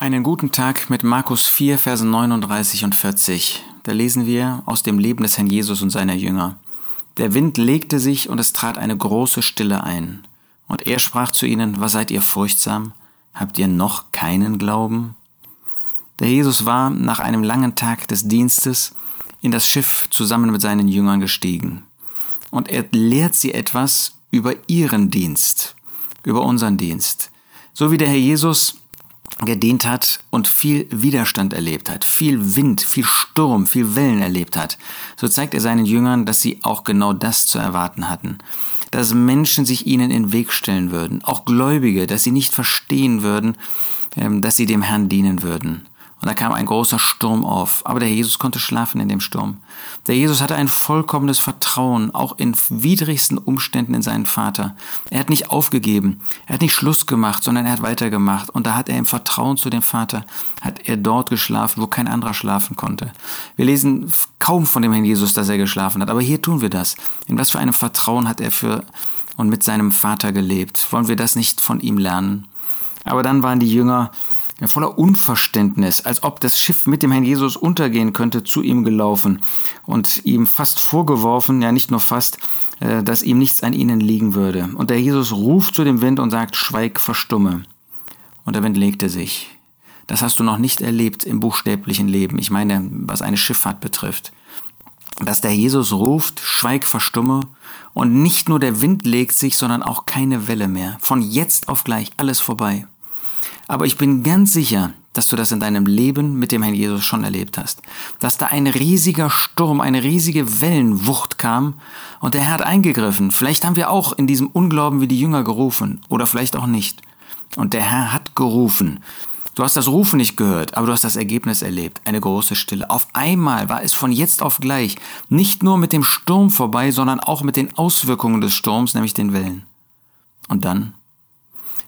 Einen guten Tag mit Markus 4, Verse 39 und 40. Da lesen wir aus dem Leben des Herrn Jesus und seiner Jünger. Der Wind legte sich und es trat eine große Stille ein. Und er sprach zu ihnen, was seid ihr furchtsam? Habt ihr noch keinen Glauben? Der Jesus war nach einem langen Tag des Dienstes in das Schiff zusammen mit seinen Jüngern gestiegen. Und er lehrt sie etwas über ihren Dienst, über unseren Dienst. So wie der Herr Jesus gedient hat und viel Widerstand erlebt hat, viel Wind, viel Sturm, viel Wellen erlebt hat, so zeigt er seinen Jüngern, dass sie auch genau das zu erwarten hatten. Dass Menschen sich ihnen in den Weg stellen würden, auch Gläubige, dass sie nicht verstehen würden, ähm, dass sie dem Herrn dienen würden. Und da kam ein großer Sturm auf. Aber der Jesus konnte schlafen in dem Sturm. Der Jesus hatte ein vollkommenes Vertrauen, auch in widrigsten Umständen in seinen Vater. Er hat nicht aufgegeben. Er hat nicht Schluss gemacht, sondern er hat weitergemacht. Und da hat er im Vertrauen zu dem Vater, hat er dort geschlafen, wo kein anderer schlafen konnte. Wir lesen kaum von dem Herrn Jesus, dass er geschlafen hat. Aber hier tun wir das. In was für einem Vertrauen hat er für und mit seinem Vater gelebt? Wollen wir das nicht von ihm lernen? Aber dann waren die Jünger voller Unverständnis, als ob das Schiff mit dem Herrn Jesus untergehen könnte, zu ihm gelaufen und ihm fast vorgeworfen, ja nicht nur fast, äh, dass ihm nichts an ihnen liegen würde. Und der Jesus ruft zu dem Wind und sagt, schweig, verstumme. Und der Wind legte sich. Das hast du noch nicht erlebt im buchstäblichen Leben. Ich meine, was eine Schifffahrt betrifft. Dass der Jesus ruft, schweig, verstumme. Und nicht nur der Wind legt sich, sondern auch keine Welle mehr. Von jetzt auf gleich alles vorbei. Aber ich bin ganz sicher, dass du das in deinem Leben mit dem Herrn Jesus schon erlebt hast. Dass da ein riesiger Sturm, eine riesige Wellenwucht kam und der Herr hat eingegriffen. Vielleicht haben wir auch in diesem Unglauben wie die Jünger gerufen oder vielleicht auch nicht. Und der Herr hat gerufen. Du hast das Rufen nicht gehört, aber du hast das Ergebnis erlebt. Eine große Stille. Auf einmal war es von jetzt auf gleich nicht nur mit dem Sturm vorbei, sondern auch mit den Auswirkungen des Sturms, nämlich den Wellen. Und dann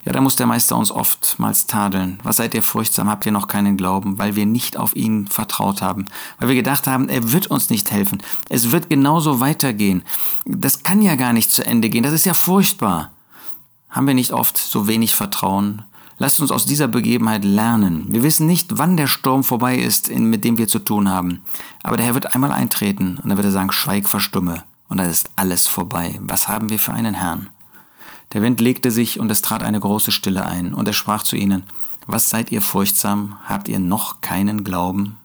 ja, da muss der Meister uns oftmals tadeln. Was seid ihr furchtsam? Habt ihr noch keinen Glauben? Weil wir nicht auf ihn vertraut haben. Weil wir gedacht haben, er wird uns nicht helfen. Es wird genauso weitergehen. Das kann ja gar nicht zu Ende gehen. Das ist ja furchtbar. Haben wir nicht oft so wenig Vertrauen? Lasst uns aus dieser Begebenheit lernen. Wir wissen nicht, wann der Sturm vorbei ist, mit dem wir zu tun haben. Aber der Herr wird einmal eintreten und dann wird er sagen, schweig, verstumme. Und dann ist alles vorbei. Was haben wir für einen Herrn? Der Wind legte sich und es trat eine große Stille ein, und er sprach zu ihnen, Was seid ihr furchtsam, habt ihr noch keinen Glauben?